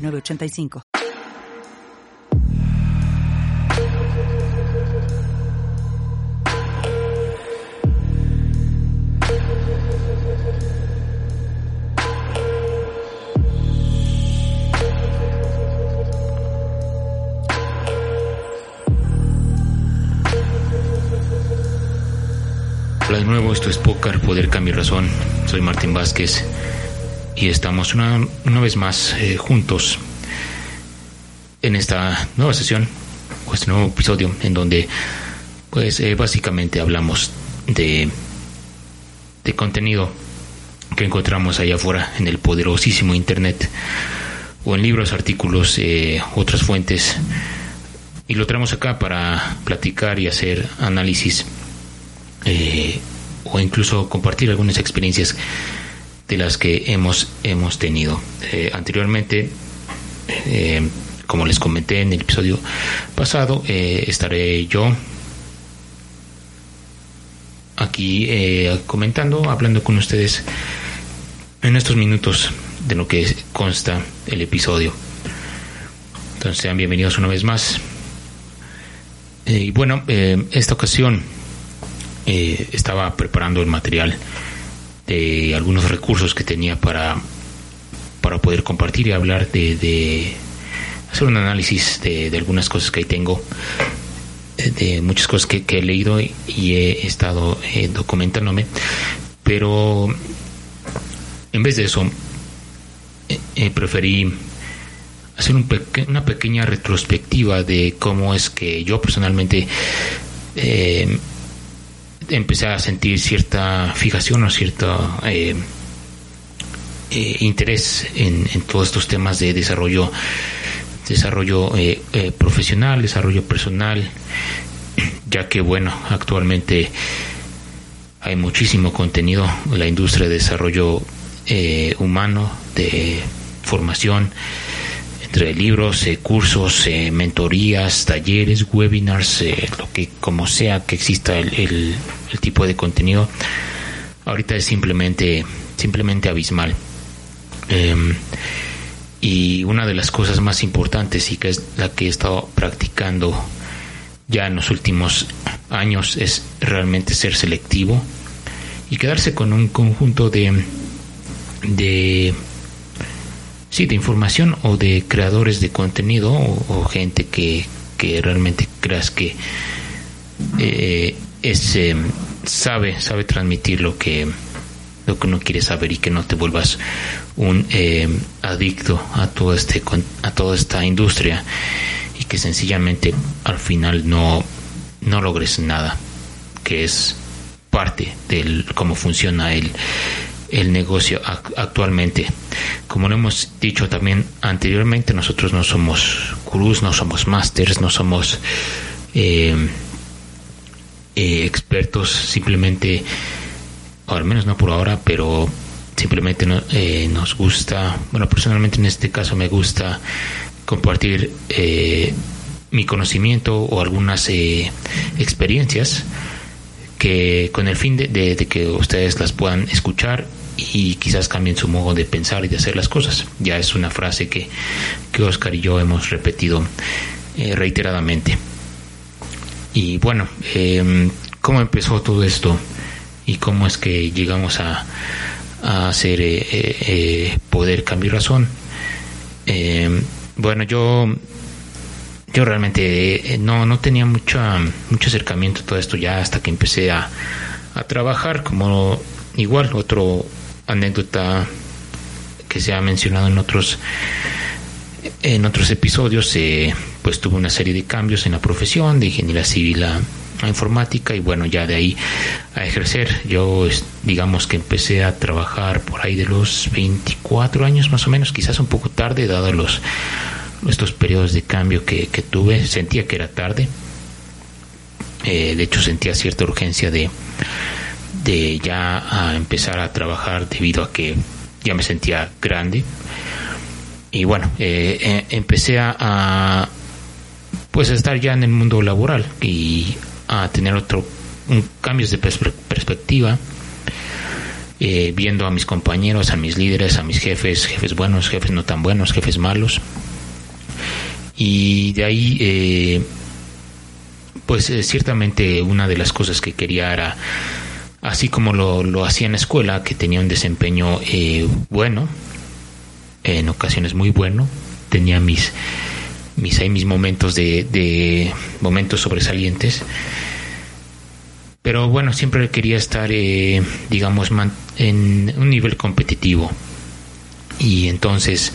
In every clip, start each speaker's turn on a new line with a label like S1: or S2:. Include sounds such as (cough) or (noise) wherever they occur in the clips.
S1: 985.
S2: Hola de nuevo, esto es Pócar, Poder Cambio Razón. Soy Martín Vázquez y estamos una, una vez más eh, juntos en esta nueva sesión o este nuevo episodio en donde pues eh, básicamente hablamos de de contenido que encontramos allá afuera en el poderosísimo internet o en libros, artículos, eh, otras fuentes. Y lo traemos acá para platicar y hacer análisis o incluso compartir algunas experiencias de las que hemos, hemos tenido. Eh, anteriormente, eh, como les comenté en el episodio pasado, eh, estaré yo aquí comentando, hablando con ustedes en estos minutos de lo que consta el episodio. Entonces sean bienvenidos una vez más. y bueno, esta ocasión estaba preparando el material de algunos recursos que tenía para, para poder compartir y hablar de, hacer un análisis de, algunas cosas que ahí tengo, eh, de muchas cosas que, he leído y, he estado eh, documentándome, pero en vez de eso, eh, preferí hacer un una pequeña retrospectiva de cómo es que yo personalmente empecé a sentir cierta fijación o cierto eh, eh, interés en, todos estos temas de desarrollo desarrollo eh, profesional desarrollo personal (clears throat) ya que bueno actualmente hay muchísimo contenido en la industria de desarrollo humano de formación entre libros, eh, cursos, eh, mentorías, talleres, webinars, eh, lo que como sea que exista el, tipo de contenido, ahorita es simplemente, simplemente abismal. Em, y una de las cosas más importantes y que es la que he estado practicando ya en los últimos años es realmente ser selectivo y quedarse con un conjunto de de sí, de información o de creadores de contenido o, gente que, que, realmente creas que eh, es, eh, sabe, sabe transmitir lo que, lo que uno quiere saber y que no te vuelvas un eh, adicto a, todo este, a toda esta industria y que sencillamente al final no, no logres nada, que es parte de cómo funciona el, el negocio actualmente. Como lo hemos dicho también anteriormente, nosotros no somos gurús, no somos masters, no somos eh, eh, expertos, simplemente, o al menos no por ahora, pero simplemente eh, nos gusta, bueno, personalmente en este caso me gusta compartir mi conocimiento o algunas experiencias que con el fin de, que ustedes las puedan escuchar y quizás cambien su modo de pensar y de hacer las cosas. Ya es una frase que, que Oscar y yo hemos repetido eh, reiteradamente. Y bueno, eh, ¿cómo empezó todo esto? ¿Y cómo es que llegamos a, a hacer eh, eh, poder cambiar razón? bueno, yo yo realmente no, no tenía mucha, mucho acercamiento a todo esto ya hasta que empecé a, a trabajar como igual otro anécdota que se ha mencionado en otros en otros episodios eh, pues tuve una serie de cambios en la profesión de ingeniería civil a, informática y bueno, ya de ahí a ejercer. Yo digamos que empecé a trabajar por ahí de los 24 años más o menos, quizás un poco tarde, dado los estos periodos de cambio que, tuve, sentía que era tarde. Eh, de hecho sentía cierta urgencia de, de ya a empezar a trabajar debido a que ya me sentía grande. Y bueno, eh, eh, empecé a, pues a estar ya en el mundo laboral y a tener otro cambios de perspectiva, eh, viendo a mis compañeros, a mis líderes, a mis jefes, jefes buenos, jefes no tan buenos, jefes malos. Y de ahí, pues ciertamente una de las cosas que quería era así como lo, lo hacía en la escuela, que tenía un desempeño eh, bueno, en ocasiones muy bueno, tenía mis mis, mis momentos de, de momentos sobresalientes, pero bueno, siempre quería estar, eh, digamos, en un nivel competitivo. Y entonces,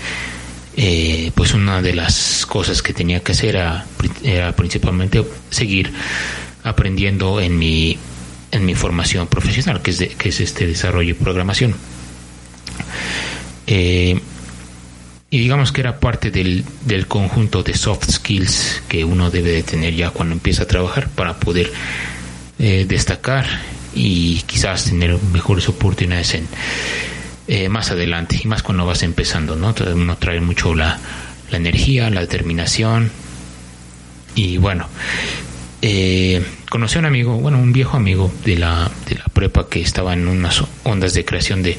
S2: eh, pues una de las cosas que tenía que hacer era, era principalmente seguir aprendiendo en mi en mi formación profesional, que es, que es este desarrollo y programación. Eh, y digamos que era parte del, del, conjunto de soft skills que uno debe de tener ya cuando empieza a trabajar para poder eh, destacar y quizás tener mejores oportunidades en, eh, más adelante y más cuando vas empezando, ¿no? Uno trae mucho la, la energía, la determinación y bueno, eh, conocí a un amigo, bueno, un viejo amigo de la, de la prepa que estaba en unas ondas de creación de,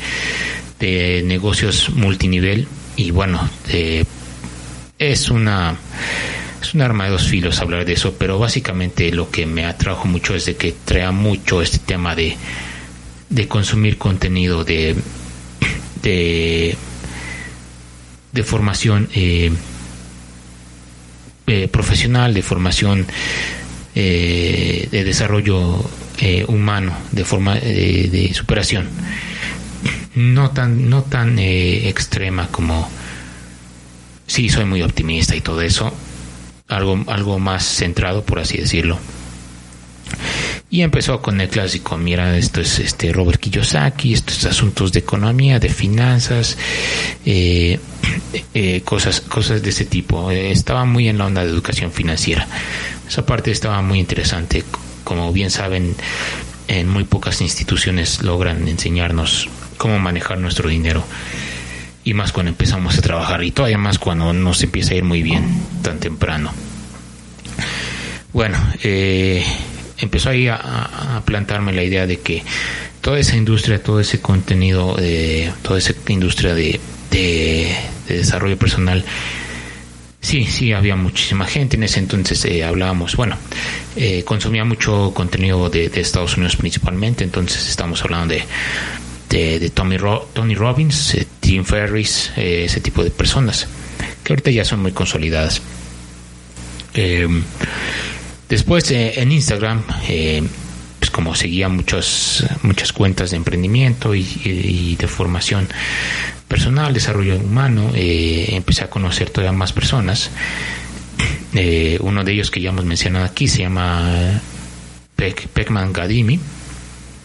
S2: de negocios multinivel y bueno, es una es un arma de dos filos hablar de eso, pero básicamente lo que me atrajo mucho es de que trae mucho este tema de, de consumir contenido de de, de formación eh, eh, profesional, de formación eh, de desarrollo eh, humano, de forma eh, de superación, no tan, no tan extrema como sí soy muy optimista y todo eso, algo, algo más centrado, por así decirlo. Y empezó con el clásico, mira, esto es este Robert Kiyosaki, estos asuntos de economía, de finanzas, cosas, cosas de ese tipo. estaba muy en la onda de educación financiera. Esa parte estaba muy interesante. Como bien saben, en muy pocas instituciones logran enseñarnos cómo manejar nuestro dinero. Y más cuando empezamos a trabajar y todavía más cuando nos empieza a ir muy bien tan temprano. Bueno, eh, empezó ahí a, plantarme la idea de que toda esa industria, todo ese contenido, eh, toda esa industria de, de desarrollo personal Sí, sí, había muchísima gente. En ese entonces eh, hablábamos, bueno, eh, consumía mucho contenido de, Estados Unidos principalmente, entonces estamos hablando de, de, Tommy Tony Robbins, eh, Tim Ferris, ese tipo de personas, que ahorita ya son muy consolidadas. Em, después en Instagram, pues como seguía muchas muchas cuentas de emprendimiento y de formación personal, desarrollo humano, eh, empecé a conocer todavía más personas. Eh, uno de ellos que ya hemos mencionado aquí se llama Pekman Gadimi,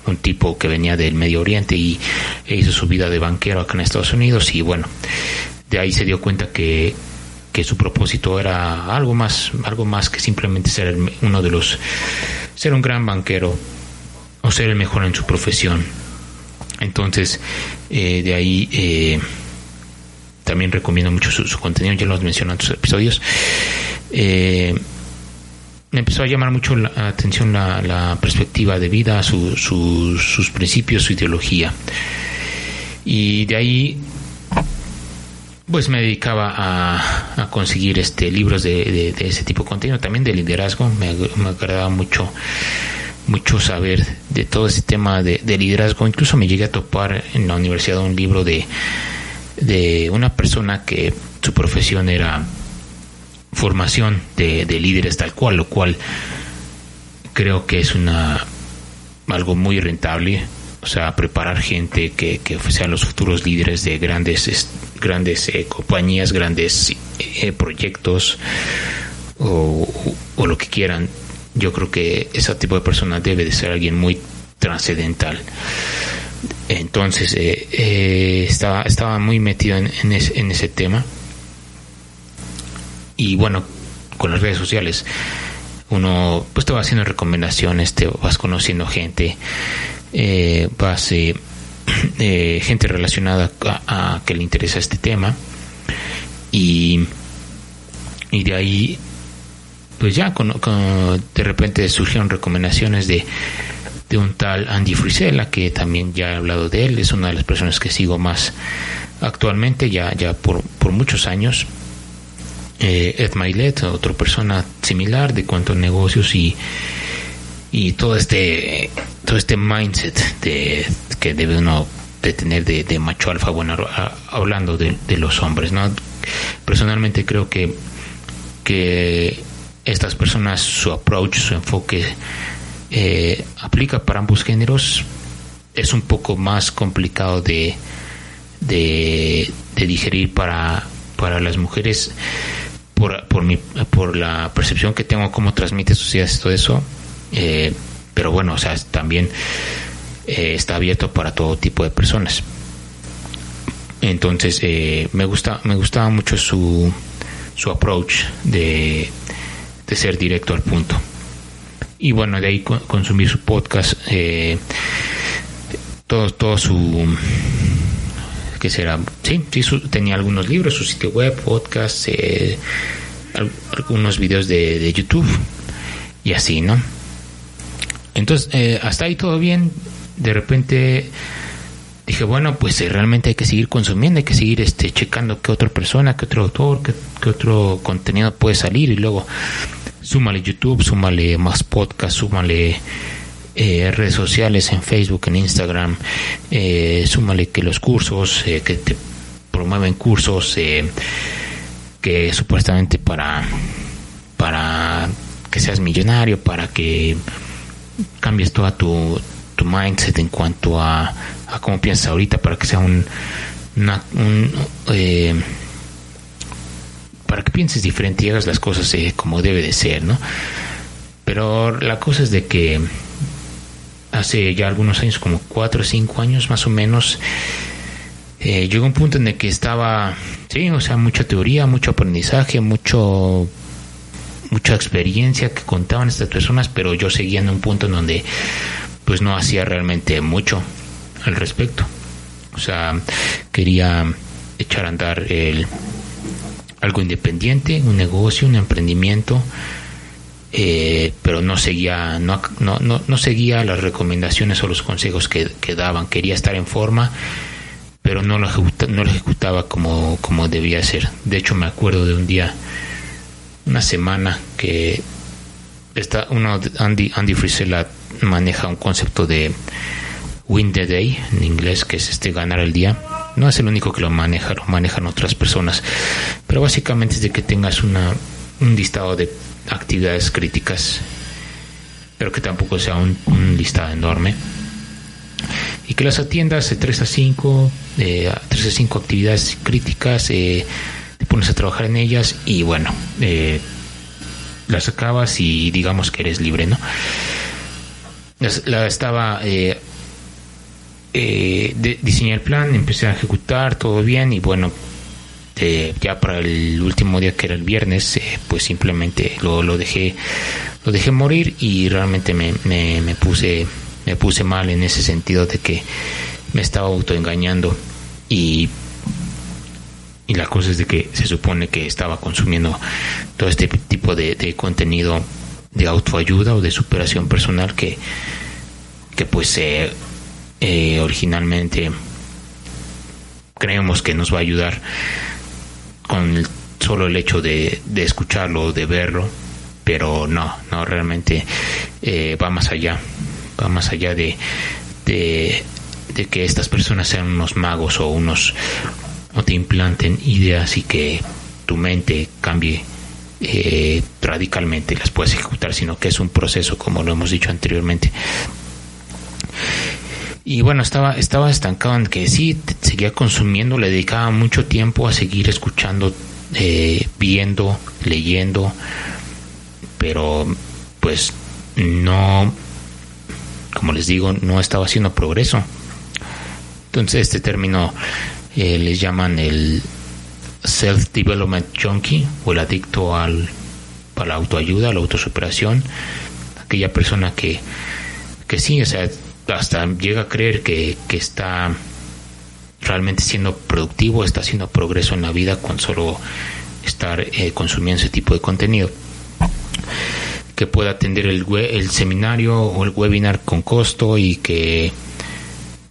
S2: un tipo que venía del Medio Oriente y hizo su vida de banquero acá en Estados Unidos y bueno, de ahí se dio cuenta que, que su propósito era algo más, algo más que simplemente ser uno de los, ser un gran banquero o ser el mejor en su profesión entonces, eh, de ahí eh, también recomiendo mucho su, contenido, ya lo has mencionado en otros episodios. Eh, me empezó a llamar mucho la atención la, perspectiva de vida, sus principios, su ideología. Y de ahí pues me dedicaba a, conseguir este libros de, ese tipo de contenido, también de liderazgo, me, me agradaba mucho mucho saber de todo ese tema de, liderazgo. Incluso me llegué a topar en la universidad un libro de, de una persona que su profesión era formación de, líderes tal cual, lo cual creo que es una algo muy rentable. O sea, preparar gente que, que sean los futuros líderes de grandes, grandes eh, compañías, grandes eh, proyectos o, o lo que quieran yo creo que ese tipo de persona debe de ser alguien muy trascendental. Entonces, eh, estaba, estaba muy metido en, en, ese, tema. Y bueno, con las redes sociales, uno pues te va haciendo recomendaciones, te vas conociendo gente, eh, vas (clears throat) gente relacionada a, que le interesa este tema y, y de ahí pues ya con, de repente surgieron recomendaciones de, de un tal Andy Frisella, que también ya he hablado de él, es una de las personas que sigo más actualmente, ya, ya por, por muchos años. Eh, Ed Milet, otra persona similar de cuanto a negocios y, y todo este todo este mindset de que debe uno de tener de, macho alfa bueno hablando de, los hombres no personalmente creo que que estas personas, su approach, su enfoque eh, aplica para ambos géneros, es un poco más complicado de, de, digerir para, para las mujeres por, por, mi, por la percepción que tengo cómo transmite ideas todo eso. Eh, pero bueno, o sea, también eh, está abierto para todo tipo de personas. Entonces, me gusta, me gustaba mucho su, su approach de, de ser directo al punto. Y bueno, de ahí consumir su podcast, eh, todo, su que será, sí, sí tenía algunos libros, su sitio web, podcast, eh, algunos videos de, de, YouTube y así, ¿no? Entonces, eh, hasta ahí todo bien. De repente dije, bueno, pues realmente hay que seguir consumiendo, hay que seguir este checando qué otra persona, qué otro autor, qué, qué otro contenido puede salir y luego súmale YouTube, súmale más podcast, súmale eh, redes sociales en Facebook, en Instagram, eh, súmale que los cursos, eh, que te promueven cursos que supuestamente para, para que seas millonario, para que cambies toda tu, tu mindset en cuanto a, a cómo piensas ahorita, para que sea un, un para que pienses diferente y hagas las cosas eh, como debe de ser, ¿no? Pero la cosa es de que hace ya algunos años, como cuatro o cinco años más o menos, eh, llegó un punto en el que estaba, sí, o sea, mucha teoría, mucho aprendizaje, mucho mucha experiencia que contaban estas personas, pero yo seguía en un punto en donde pues no hacía realmente mucho al respecto. O sea, quería echar a andar el algo independiente, un negocio, un emprendimiento, eh, pero no seguía, no, no, no, seguía las recomendaciones o los consejos que, daban. Quería estar en forma, pero no lo, no lo ejecutaba como, como debía ser. De hecho, me acuerdo de un día, una semana, que está uno, Andy, Andy Frisella maneja un concepto de win the day, en inglés, que es este ganar el día no es el único que lo maneja, lo manejan otras personas. Pero básicamente es de que tengas una, un listado de actividades críticas, pero que tampoco sea un, listado enorme. Y que las atiendas de 3 a 5, de 3 a 5 actividades críticas, eh, pones a trabajar en ellas y bueno, eh, las acabas y digamos que eres libre, ¿no? La estaba eh, eh, diseñé el plan, empecé a ejecutar todo bien y bueno, eh, ya para el último día que era el viernes, pues simplemente lo, lo dejé lo dejé morir y realmente me, me, puse me puse mal en ese sentido de que me estaba autoengañando y y la cosa es de que se supone que estaba consumiendo todo este tipo de, contenido de autoayuda o de superación personal que que pues eh, originalmente creemos que nos va a ayudar con solo el hecho de, de escucharlo, de verlo, pero no, no, realmente eh, va más allá, va más allá de, de, que estas personas sean unos magos o unos o te implanten ideas y que tu mente cambie eh, radicalmente las puedes ejecutar, sino que es un proceso, como lo hemos dicho anteriormente. Y bueno, estaba, estaba estancado en que sí, seguía consumiendo, le dedicaba mucho tiempo a seguir escuchando, eh, viendo, leyendo, pero pues no, como les digo, no estaba haciendo progreso. Entonces este término eh, les llaman el self-development junkie o el adicto al, a la autoayuda, a la autosuperación, aquella persona que, que sí, o sea, hasta llega a creer que, que está realmente siendo productivo, está haciendo progreso en la vida con solo estar eh, consumiendo ese tipo de contenido. Que pueda atender el, el seminario o el webinar con costo y que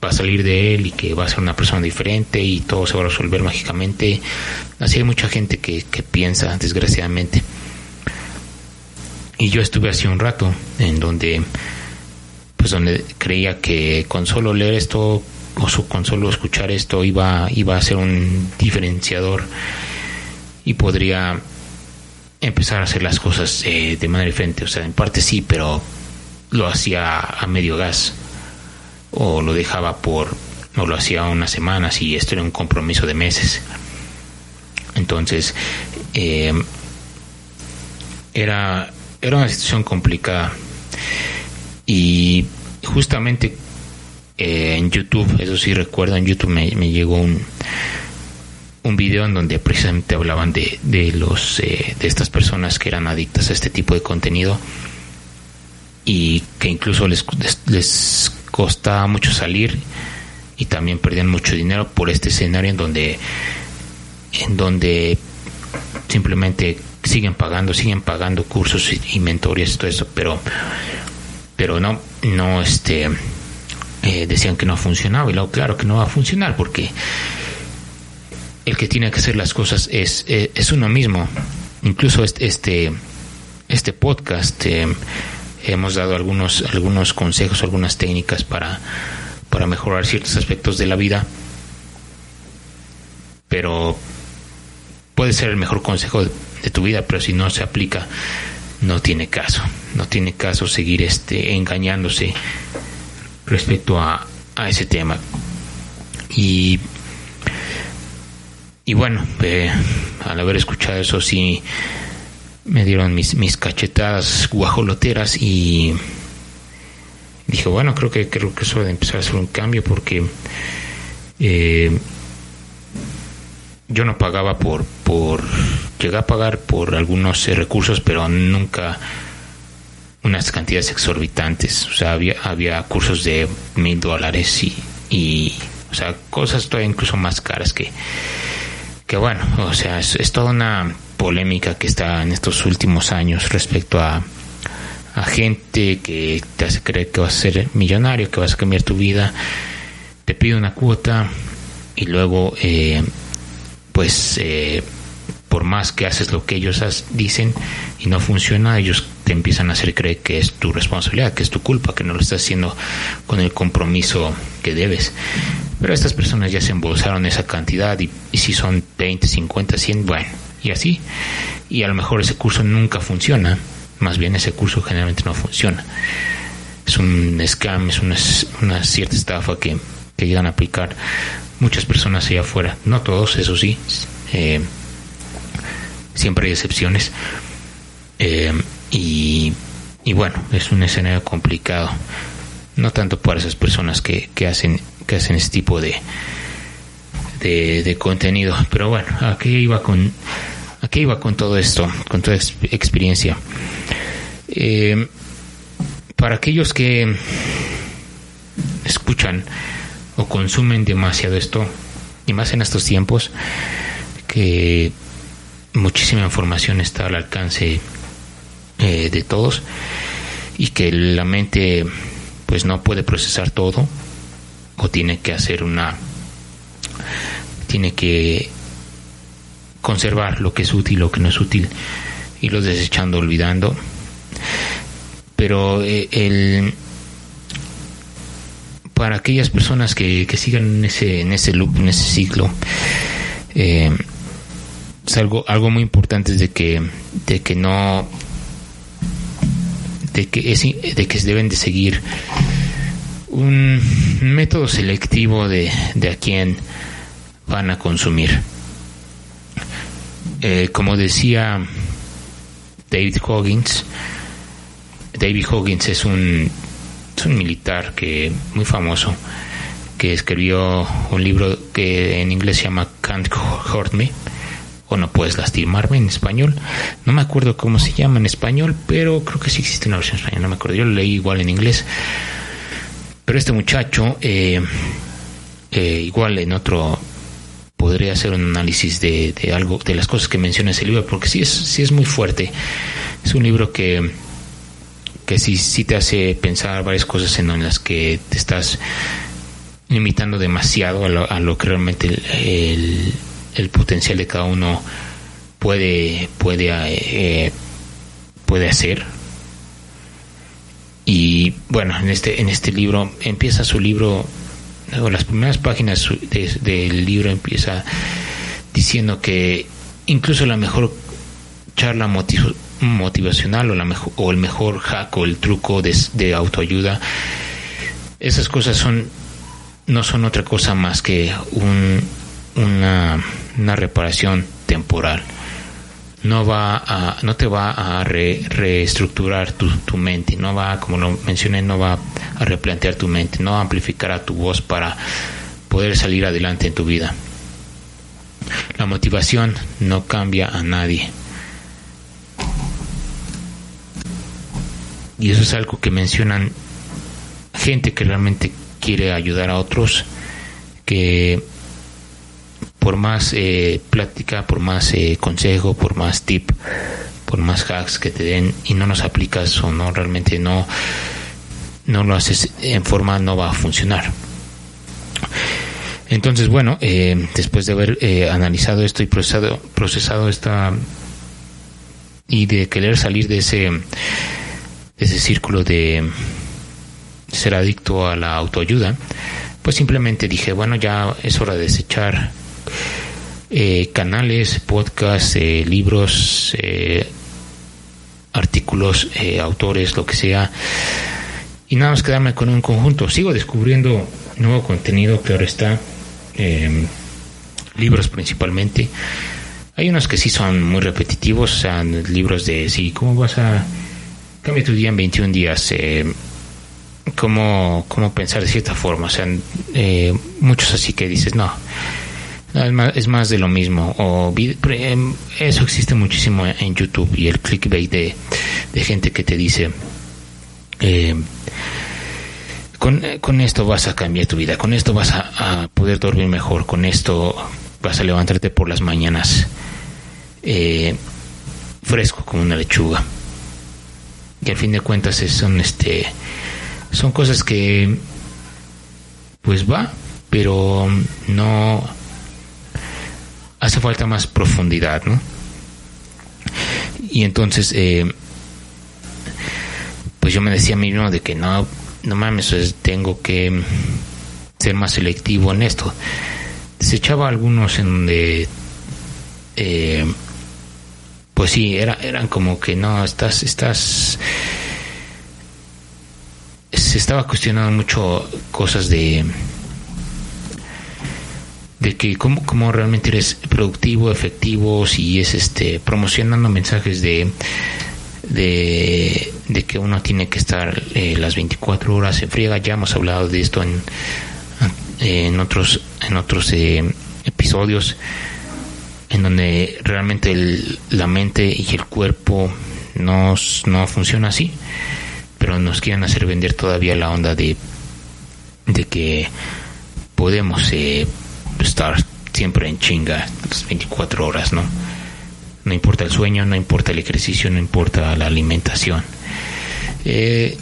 S2: va a salir de él y que va a ser una persona diferente y todo se va a resolver mágicamente. Así hay mucha gente que, que piensa, desgraciadamente. Y yo estuve hace un rato en donde, pues donde creía que con solo leer esto o con solo escuchar esto iba, iba a ser un diferenciador y podría empezar a hacer las cosas eh, de manera diferente. O sea, en parte sí, pero lo hacía a medio gas o lo dejaba por o lo hacía unas semanas y esto era un compromiso de meses. Entonces, eh, era, era una situación complicada y justamente eh, en YouTube, eso sí recuerdo, en YouTube me, llegó un, un video en donde precisamente hablaban de, de los eh, de estas personas que eran adictas a este tipo de contenido y que incluso les, les, costaba mucho salir y también perdían mucho dinero por este escenario en donde en donde simplemente siguen pagando siguen pagando cursos y, y mentorías y todo eso pero pero no no este eh, decían que no funcionaba y luego claro que no va a funcionar porque el que tiene que hacer las cosas es, eh, es, uno mismo. Incluso este, este, este podcast eh, hemos dado algunos, algunos consejos, algunas técnicas para, para mejorar ciertos aspectos de la vida, pero puede ser el mejor consejo de, tu vida, pero si no se aplica, no tiene caso, no tiene caso seguir este, engañándose respecto a, ese tema. Y, y bueno, eh, al haber escuchado eso sí me dieron mis, mis cachetadas guajoloteras y dije, bueno, creo que creo que eso de empezar a hacer un cambio porque eh, yo no pagaba por, por, llegué a pagar por algunos recursos, pero nunca unas cantidades exorbitantes. O sea, había, había cursos de mil dólares y, y, o sea, cosas todavía incluso más caras que, que bueno, o sea, es, toda una polémica que está en estos últimos años respecto a, gente que te hace creer que vas a ser millonario, que vas a cambiar tu vida, te pide una cuota y luego, eh, pues, eh, por más que haces lo que ellos dicen y no funciona, ellos te empiezan a hacer creer que es tu responsabilidad, que es tu culpa, que no lo estás haciendo con el compromiso que debes. Pero estas personas ya se embolsaron esa cantidad y, si son 20, 50, 100, bueno, y así. Y a lo mejor ese curso nunca funciona, más bien ese curso generalmente no funciona. Es un scam, es una, una cierta estafa que, que llegan a aplicar muchas personas allá afuera, no todos, eso sí. Eh, siempre hay excepciones. Eh, y, y, bueno, es un escenario complicado. No tanto para esas personas que, que hacen que hacen este tipo de, de, contenido. Pero bueno, aquí iba con aquí iba con todo esto, con toda experiencia. Eh, para aquellos que escuchan o consumen demasiado esto, y más en estos tiempos, que muchísima información está al alcance eh, de todos y que la mente pues no puede procesar todo o tiene que hacer una tiene que conservar lo que es útil lo que no es útil y los desechando olvidando. Pero eh, el para aquellas personas que, que sigan en ese en ese loop en ese ciclo eh, algo, algo muy importante es de que, de que no, de que, es, de que deben de seguir un método selectivo de, de a quién van a consumir. Eh, como decía David Coggins, David Hoggins es un, militar que muy famoso que escribió un libro que en inglés se llama Can't Hurt Me o No Puedes Lastimarme en español. No me acuerdo cómo se llama en español, pero creo que sí existe una versión española, no me acuerdo. Yo lo leí igual en inglés. Pero este muchacho, eh, eh, igual en otro, podría hacer un análisis de, algo, de las cosas que menciona ese libro, porque sí es, sí es muy fuerte. Es un libro que, que sí, sí te hace pensar varias cosas en las que te estás limitando demasiado a lo, a lo que realmente el, el, potencial de cada uno puede puede eh, puede hacer y bueno en este en este libro empieza su libro o las primeras páginas de, del libro empieza diciendo que incluso la mejor charla motiv motivacional o la mejor o el mejor hack o el truco de, de autoayuda esas cosas son no son otra cosa más que un, una, una, reparación temporal. No va a, no te va a re, reestructurar tu, mente, no va, como lo mencioné, no va a replantear tu mente, no amplificará tu voz para poder salir adelante en tu vida. La motivación no cambia a nadie. Y eso es algo que mencionan gente que realmente quiere ayudar a otros, que por más eh, plática, por más eh, consejo, por más tip, por más hacks que te den y no los aplicas o no realmente no no lo haces en forma no va a funcionar. Entonces, bueno, eh, después de haber analizado esto y procesado, procesado esta y de querer salir de ese, de ese círculo de, ser adicto a la autoayuda, pues simplemente dije, bueno, ya es hora de desechar eh, canales, podcasts, eh, libros, eh, artículos, eh, autores, lo que sea, y nada más quedarme con un conjunto. Sigo descubriendo nuevo contenido que ahora está, em, libros principalmente. Hay unos que sí son muy repetitivos, o sea, libros de, sí, ¿cómo vas a cambiar tu día en 21 días? Eh, cómo, cómo pensar de cierta forma. O sea, eh, muchos así que dices, no, es, más, es más de lo mismo. O em, eso existe muchísimo en YouTube y el clickbait de, gente que te dice, eh, con, con, esto vas a cambiar tu vida, con esto vas a, a, poder dormir mejor, con esto vas a levantarte por las mañanas eh, fresco como una lechuga. Y al fin de cuentas son este son cosas que pues va, pero no hace falta más profundidad, ¿no? Y entonces, eh, pues yo me decía a mí mismo de que no, no mames, tengo que ser más selectivo en esto. Desechaba algunos en donde, eh, pues sí, era, eran como que no, estás, estás se estaba cuestionando mucho cosas de de que cómo, cómo realmente eres productivo, efectivo, si es este promocionando mensajes de de, que uno tiene que estar eh, las 24 horas en friega, ya hemos hablado de esto en en otros en otros eh, episodios en donde realmente el, la mente y el cuerpo no, no funciona así pero nos quieren hacer vender todavía la onda de, de que podemos eh, estar siempre en chinga las 24 horas, ¿no? No importa el sueño, no importa el ejercicio, no importa la alimentación. Eh,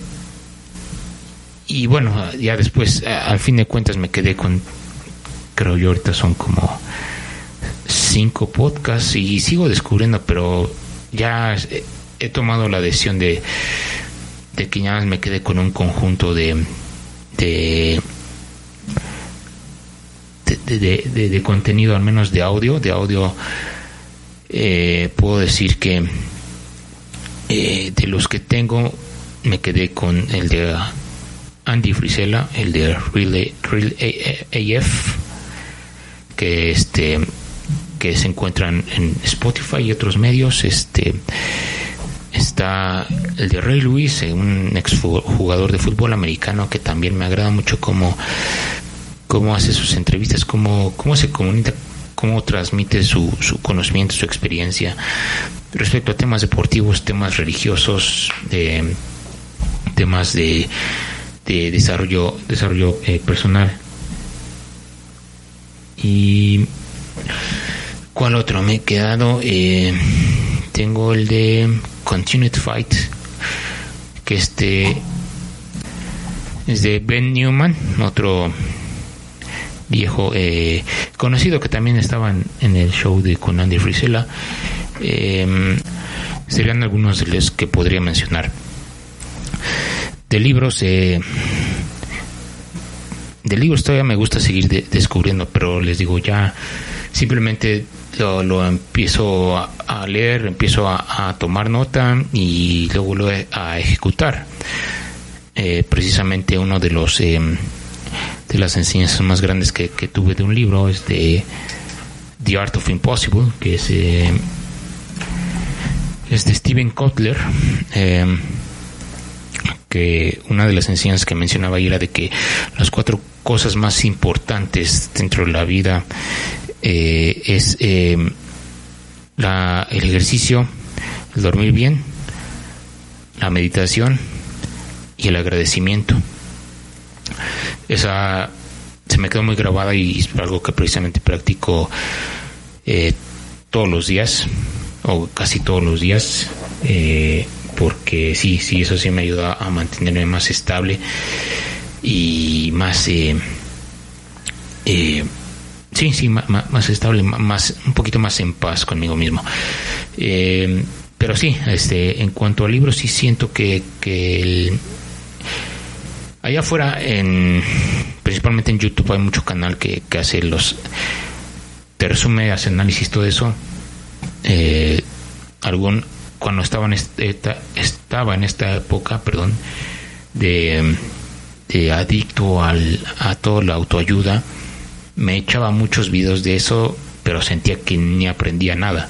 S2: y bueno, ya después, al fin de cuentas, me quedé con, creo yo ahorita son como cinco podcasts y sigo descubriendo, pero ya he tomado la decisión de de que ya me quedé con un conjunto de de de, de, contenido, al menos de audio, de audio, eh, puedo decir que eh, de los que tengo me quedé con el de Andy Frisella, el de Real, Real AF, que este que se encuentran en Spotify y otros medios, este está el de Ray Lewis, un ex jugador de fútbol americano que también me agrada mucho cómo, cómo hace sus entrevistas, cómo, cómo se comunica, cómo transmite su, su conocimiento, su experiencia respecto a temas deportivos, temas religiosos, de, temas de, de desarrollo, desarrollo eh, personal. Y ¿cuál otro me he quedado? Eh, tengo el de Continued Fight, que este es de Ben Newman, otro viejo eh, conocido que también estaba en, el show de con Andy Frisella. Em, serían algunos de los que podría mencionar. De libros, eh, de libros todavía me gusta seguir descubriendo, pero les digo ya simplemente lo, empiezo a, leer, empiezo a, tomar nota y luego lo a ejecutar. Eh, precisamente uno de los em, de las enseñanzas más grandes que, tuve de un libro es de The Art of Impossible, que es, em, es de Steven Kotler. Em, que una de las enseñanzas que mencionaba ahí era de que las cuatro cosas más importantes dentro de la vida eh, es eh, la, el ejercicio, el dormir bien, la meditación y el agradecimiento. Esa se me quedó muy grabada y es algo que precisamente practico eh, todos los días o casi todos los días porque sí, sí, eso sí me ayuda a mantenerme más estable y más Sí, sí, más, estable, más, un poquito más en paz conmigo mismo. Eh, pero sí, este, en cuanto a libros, sí siento que, que allá afuera, en, principalmente en YouTube, hay mucho canal que, que hace los, te resume, hace análisis, todo eso. Eh, algún, cuando estaba en esta, estaba en esta época, perdón, de, de adicto al, a toda la autoayuda, me echaba muchos videos de eso, pero sentía que ni aprendía nada.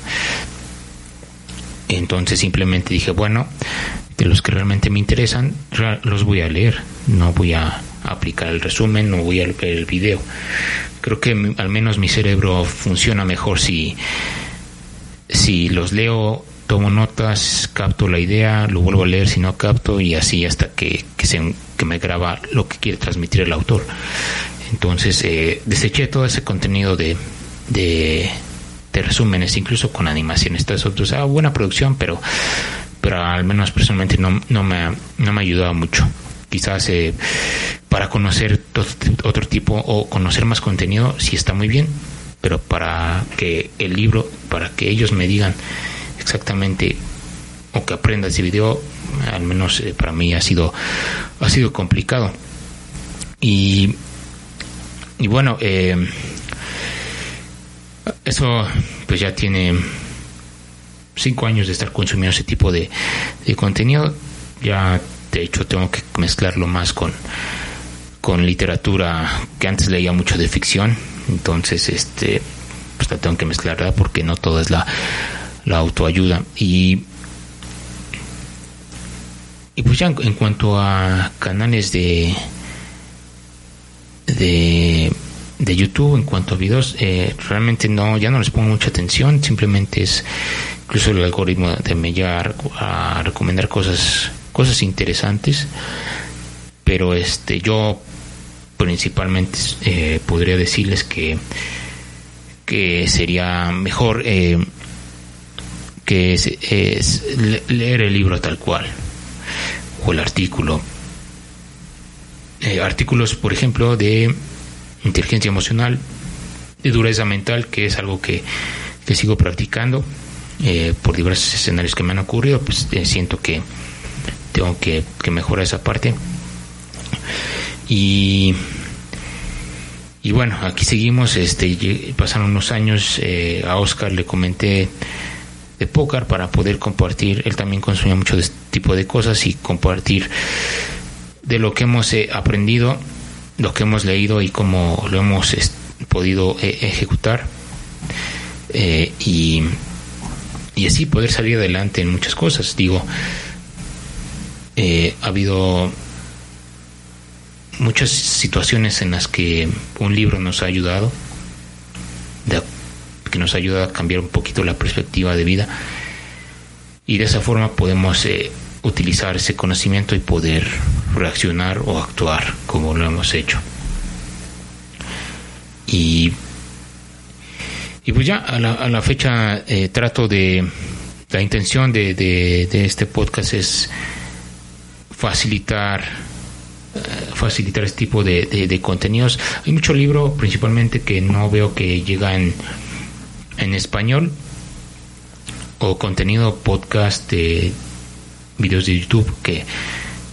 S2: Entonces simplemente dije, bueno, de los que realmente me interesan, los voy a leer, no voy a aplicar el resumen, no voy a ver el video. Creo que al menos mi cerebro funciona mejor si, si los leo, tomo notas, capto la idea, lo vuelvo a leer si no capto y así hasta que, que, se, que me graba lo que quiere transmitir el autor. Entonces eh, deseché todo ese contenido de, de, resúmenes, incluso con animaciones. Entonces, ah, buena producción, pero, pero al menos personalmente no, no, me, no me ayudaba mucho. Quizás eh, para conocer otro tipo o conocer más contenido sí está muy bien, pero para que el libro, para que ellos me digan exactamente o que aprenda ese video, al menos eh, para mí ha sido, ha sido complicado. Y y bueno, eh, eso pues ya tiene cinco años de estar consumiendo ese tipo de, contenido. Ya de hecho tengo que mezclarlo más con, con literatura que antes leía mucho de ficción. Entonces, este, pues la tengo que mezclar, Porque no todo es la, la autoayuda. Y, y pues ya en cuanto a canales de, de, de YouTube en cuanto a videos, eh, realmente no, ya no les pongo mucha atención, simplemente es incluso el algoritmo de me a recomendar cosas, cosas interesantes, pero este yo principalmente eh, podría decirles que que sería mejor eh, que es, leer el libro tal cual o el artículo. Eh, artículos, por ejemplo, de inteligencia emocional, de dureza mental, que es algo que, sigo practicando eh, por diversos escenarios que me han ocurrido, pues eh, siento que tengo que, mejorar esa parte. Y, y bueno, aquí seguimos, este, pasaron unos años, a Oscar le comenté de póker para poder compartir, él también consumía mucho de este tipo de cosas y compartir de lo que hemos eh, aprendido, lo que hemos leído y cómo lo hemos podido eh, ejecutar. Eh, y, y así poder salir adelante en muchas cosas. Digo, eh, ha habido muchas situaciones en las que un libro nos ha ayudado, que nos ayuda a cambiar un poquito la perspectiva de vida y de esa forma podemos eh, utilizar ese conocimiento y poder reaccionar o actuar como lo hemos hecho. Y, y pues ya a la, fecha eh, trato de, la intención de, de, este podcast es facilitar eh, facilitar este tipo de, de, contenidos. Hay mucho libro, principalmente que no veo que llega en, en español o contenido podcast de videos de YouTube que,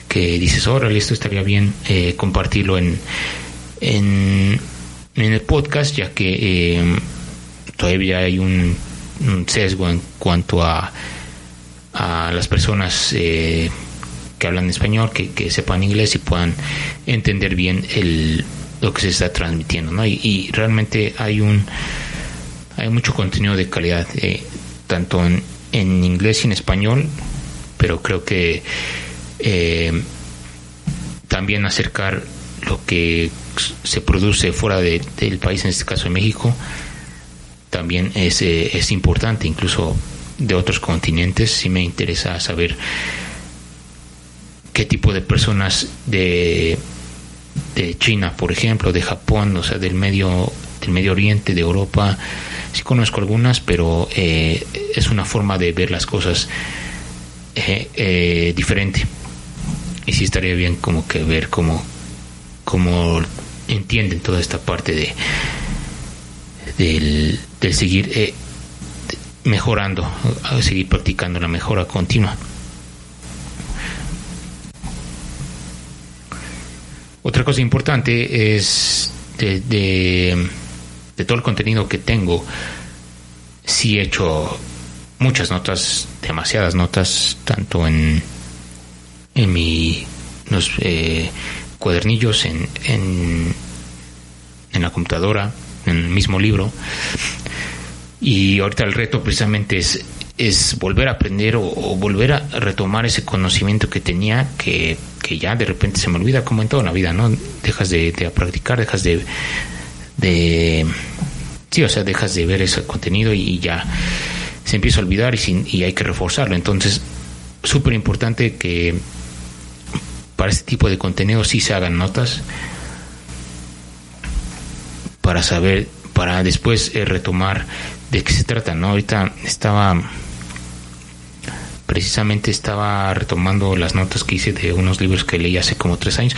S2: que dices, órale, esto estaría bien eh, compartirlo en, en, en, el podcast, ya que eh, todavía hay un, sesgo en cuanto a, a las personas eh, que hablan español, que, que, sepan inglés y puedan entender bien el, lo que se está transmitiendo. ¿no? Y, realmente hay un hay mucho contenido de calidad, tanto en, en inglés y en español pero creo que eh, también acercar lo que se produce fuera del país, en este caso de México, también es, eh, es importante, incluso de otros continentes. Sí me interesa saber qué tipo de personas de, de China, por ejemplo, de Japón, o sea, del medio, del Medio Oriente, de Europa. Sí conozco algunas, pero eh, es una forma de ver las cosas eh, diferente. Y sí estaría bien como que ver cómo, cómo entienden toda esta parte de del, seguir eh, mejorando, seguir practicando la mejora continua. Otra cosa importante es de, de, de todo el contenido que tengo, si he hecho muchas notas, demasiadas notas, tanto en, en mi los eh, cuadernillos, en, en, en la computadora, en el mismo libro. Y ahorita el reto precisamente es, es volver a aprender o, volver a retomar ese conocimiento que tenía que, que, ya de repente se me olvida como en toda la vida, ¿no? Dejas de, de practicar, dejas de, de... Sí, o sea, dejas de ver ese contenido y ya se empieza a olvidar y, y hay que reforzarlo. Entonces, súper importante que para este tipo de contenido sí se hagan notas para saber, para después eh, retomar de qué se trata, ¿no? Ahorita estaba, precisamente estaba retomando las notas que hice de unos libros que leí hace como tres años.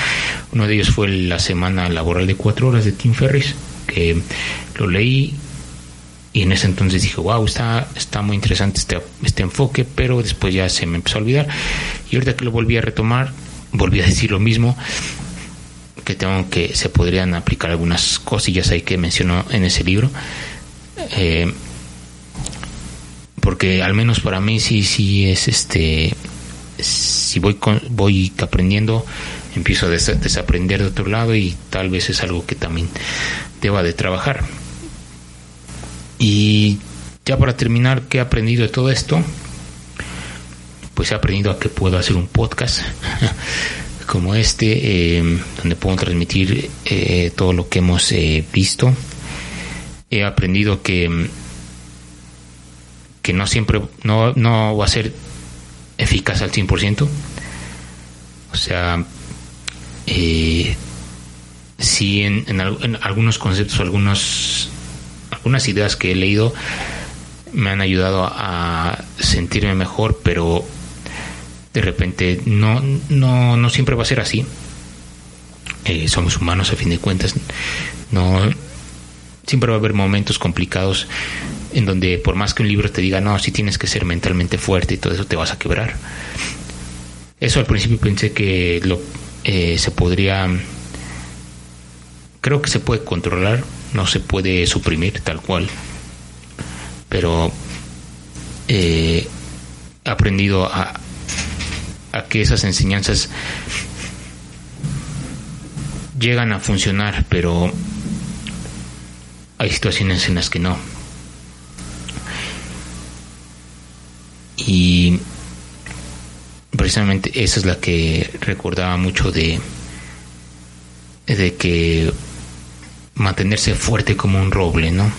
S2: Uno de ellos fue La Semana Laboral de Cuatro Horas de Tim Ferris, que lo leí y en ese entonces dije, wow, está, está muy interesante este, este enfoque, pero después ya se me empezó a olvidar. Y ahorita que lo volví a retomar, volví a decir lo mismo, que tengo que se podrían aplicar algunas cosillas ahí que mencionó en ese libro. Eh, porque al menos para mí sí, sí es este, si voy, voy aprendiendo, empiezo a desaprender de otro lado y tal vez es algo que también deba de trabajar. Y ya para terminar, ¿qué he aprendido de todo esto? Pues he aprendido a que puedo hacer un podcast (laughs) como este, eh, donde puedo transmitir eh, todo lo que hemos eh, visto. He aprendido que, que no siempre, no, no va a ser eficaz al 100%. O sea, si en, en, en, algunos conceptos, algunos algunas ideas que he leído me han ayudado a sentirme mejor, pero de repente no, no, no siempre va a ser así. Eh, somos humanos a fin de cuentas. No siempre va a haber momentos complicados en donde por más que un libro te diga no, si tienes que ser mentalmente fuerte y todo eso te vas a quebrar. Eso al principio pensé que lo eh, se podría creo que se puede controlar no se puede suprimir tal cual. Pero eh, he aprendido a, a que esas enseñanzas llegan a funcionar, pero hay situaciones en las que no. Y precisamente esa es la que recordaba mucho de, de que mantenerse fuerte como un roble, ¿no?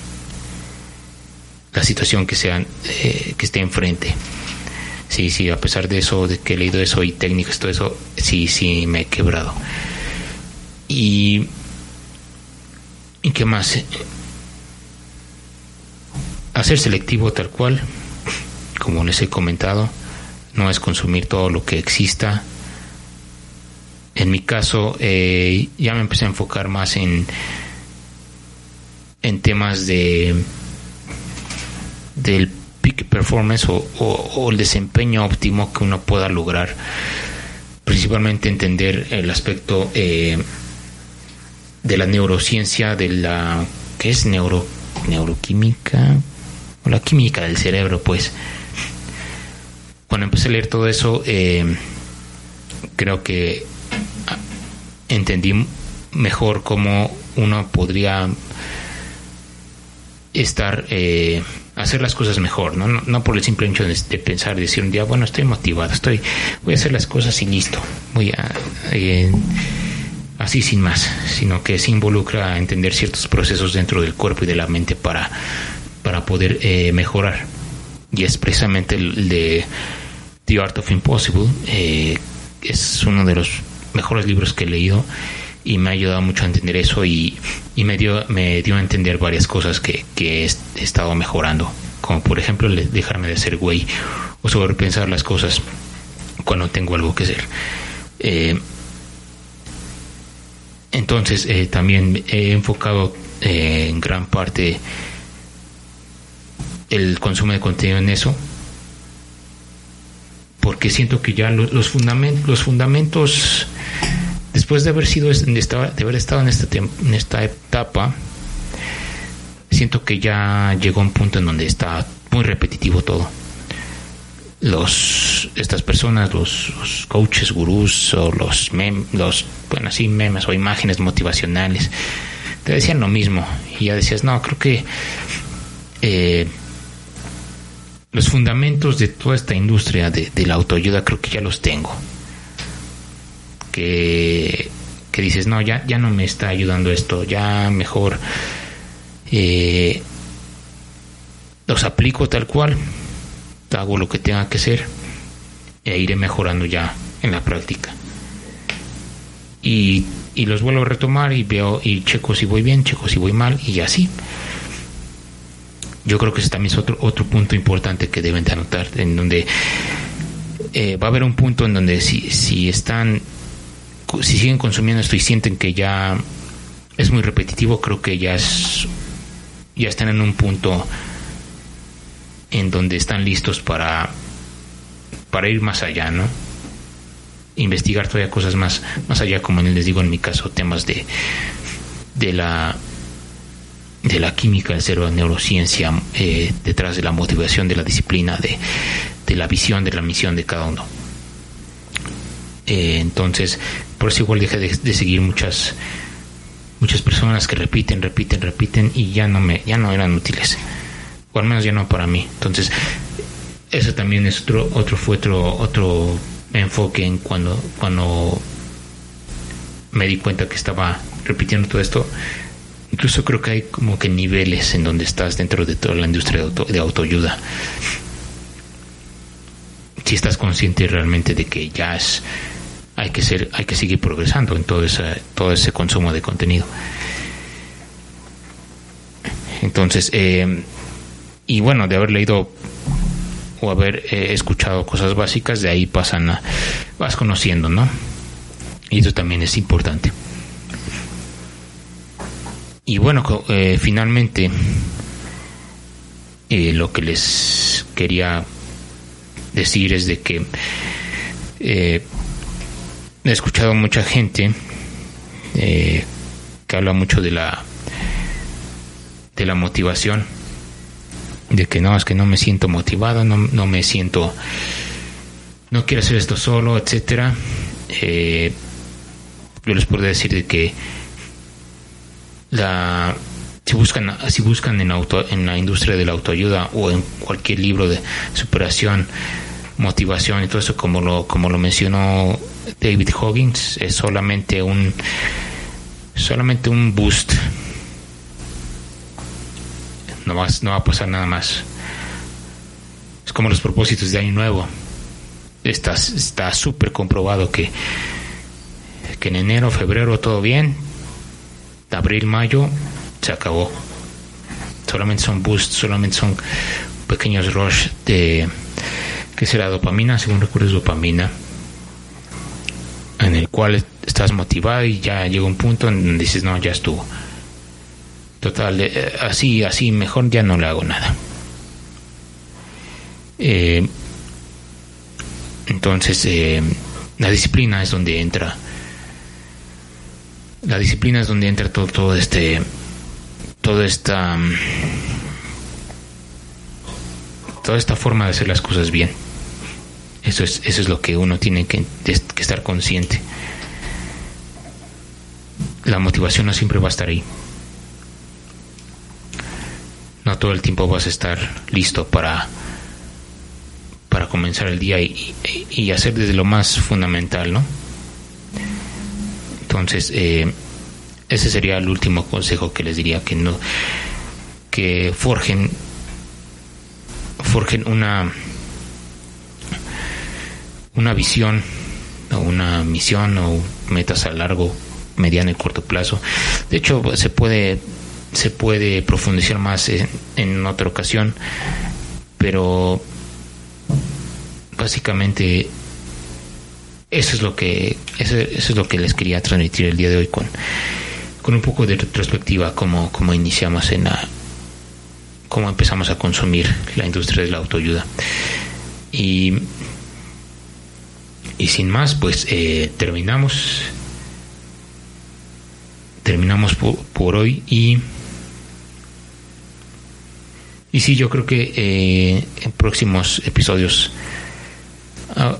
S2: La situación que sea eh, que esté enfrente. Sí, sí, a pesar de eso, de que he leído eso y técnicas, todo eso, sí, sí me he quebrado. Y, ¿y qué más? Hacer selectivo tal cual, como les he comentado, no es consumir todo lo que exista. En mi caso, eh, ya me empecé a enfocar más en, en temas de del peak performance o, el desempeño óptimo que uno pueda lograr. Principalmente entender el aspecto eh, de la neurociencia, de la ¿qué es neuro neuroquímica la química del cerebro, pues. Cuando empecé a leer todo eso, eh, creo que entendí mejor cómo uno podría estar eh, hacer las cosas mejor, ¿no? ¿no? por el simple hecho de, pensar y decir un día, bueno, estoy motivado, estoy, voy a hacer las cosas y listo, voy a, eh, así sin más, sino que se involucra a entender ciertos procesos dentro del cuerpo y de la mente para, para poder eh, mejorar. Y es precisamente el, de The Art of Impossible, eh, es uno de los mejores libros que he leído y me ha ayudado mucho a entender eso y, me, dio, me dio a entender varias cosas que, he, estado mejorando, como por ejemplo dejarme de ser güey o sobrepensar las cosas cuando tengo algo que hacer. Eh, entonces eh, también he enfocado eh, en gran parte el consumo de contenido en eso porque siento que ya los, los, fundamentos, los fundamentos después de haber sido de haber estado en esta en esta etapa siento que ya llegó a un punto en donde está muy repetitivo todo. Los estas personas los, coaches gurús o los mem, los bueno así memes o imágenes motivacionales te decían lo mismo y ya decías no creo que eh, los fundamentos de toda esta industria de, la autoayuda creo que ya los tengo que, dices, no, ya, ya no me está ayudando esto, ya mejor eh, los aplico tal cual, hago lo que tenga que hacer e iré mejorando ya en la práctica. Y, y los vuelvo a retomar y veo y checo si voy bien, checo si voy mal y así. Yo creo que ese también es otro, otro punto importante que deben de anotar, en donde eh, va a haber un punto en donde si, si están si siguen consumiendo esto y sienten que ya es muy repetitivo, creo que ya es ya están en un punto en donde están listos para para ir más allá, ¿no? Investigar todavía cosas más más allá, como les digo en mi caso, temas de de la de la química del cerebro, neurociencia, eh, detrás de la motivación, de la disciplina, de, de la visión, de la misión de cada uno. Eh, entonces, por eso igual dejé de, seguir muchas muchas personas que repiten, repiten, repiten y ya no me ya no eran útiles. O al menos ya no para mí. Entonces, eso también es otro otro fue otro otro enfoque en cuando cuando me di cuenta que estaba repitiendo todo esto. Incluso creo que hay como que niveles en donde estás dentro de toda la industria de, de autoayuda. Si estás consciente realmente de que ya es hay que ser, hay que seguir progresando en todo ese, todo ese consumo de contenido. Entonces, eh, y bueno, de haber leído o haber eh, escuchado cosas básicas, de ahí pasan a, vas conociendo, ¿no? Y eso también es importante. Y bueno, eh, finalmente, lo que les quería decir es de que he escuchado mucha gente eh, que habla mucho de la de la motivación de que no es que no me siento motivado no, no me siento no quiero hacer esto solo etcétera. Eh, yo les puedo decir de que la si buscan, si buscan en, auto, en la industria de la autoayuda o en cualquier libro de superación, motivación y todo eso, como lo, como lo mencionó David Hoggins, es solamente un, solamente un boost. No va, no va a pasar nada más. Es como los propósitos de Año Nuevo. Está súper comprobado que, que en enero, febrero todo bien. Abril, mayo se acabó. Solamente son boosts, solamente son pequeños rush de, ¿qué será? Dopamina, según recuerdo dopamina, en el cual estás motivado y ya llega un punto en donde dices, no, ya estuvo. Total, eh, así, así, mejor ya no le hago nada. Eh, entonces, eh, la disciplina es donde entra. La disciplina es donde entra todo, todo este toda esta toda esta forma de hacer las cosas bien. Eso es, eso es lo que uno tiene que, que estar consciente. La motivación no siempre va a estar ahí. No todo el tiempo vas a estar listo para, para comenzar el día y, y hacer desde lo más fundamental, ¿no? Entonces, eh, ese sería el último consejo que les diría que no que forjen forjen una una visión o una misión o metas a largo mediano y corto plazo. De hecho se puede se puede profundizar más en, otra ocasión pero básicamente eso es lo que eso, eso, es lo que les quería transmitir el día de hoy con con un poco de retrospectiva como, como iniciamos en la cómo empezamos a consumir la industria de la autoayuda. Y y sin más pues eh, terminamos terminamos por, hoy y y sí yo creo que eh, en próximos episodios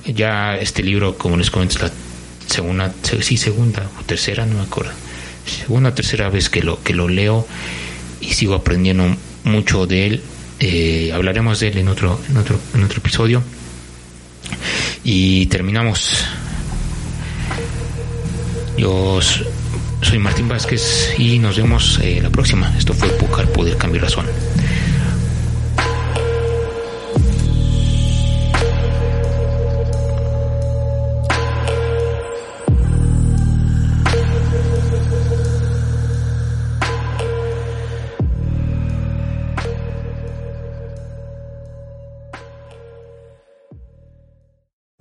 S2: ya este libro como les comento la segunda sí segunda o tercera no me acuerdo segunda o tercera vez que lo, que lo leo y sigo aprendiendo mucho de él. Eh, hablaremos de él en otro, en otro, en otro episodio. Y terminamos. Yo soy Martín Vázquez y nos vemos eh, la próxima. Esto fue Pucar Poder Cambiar Razón.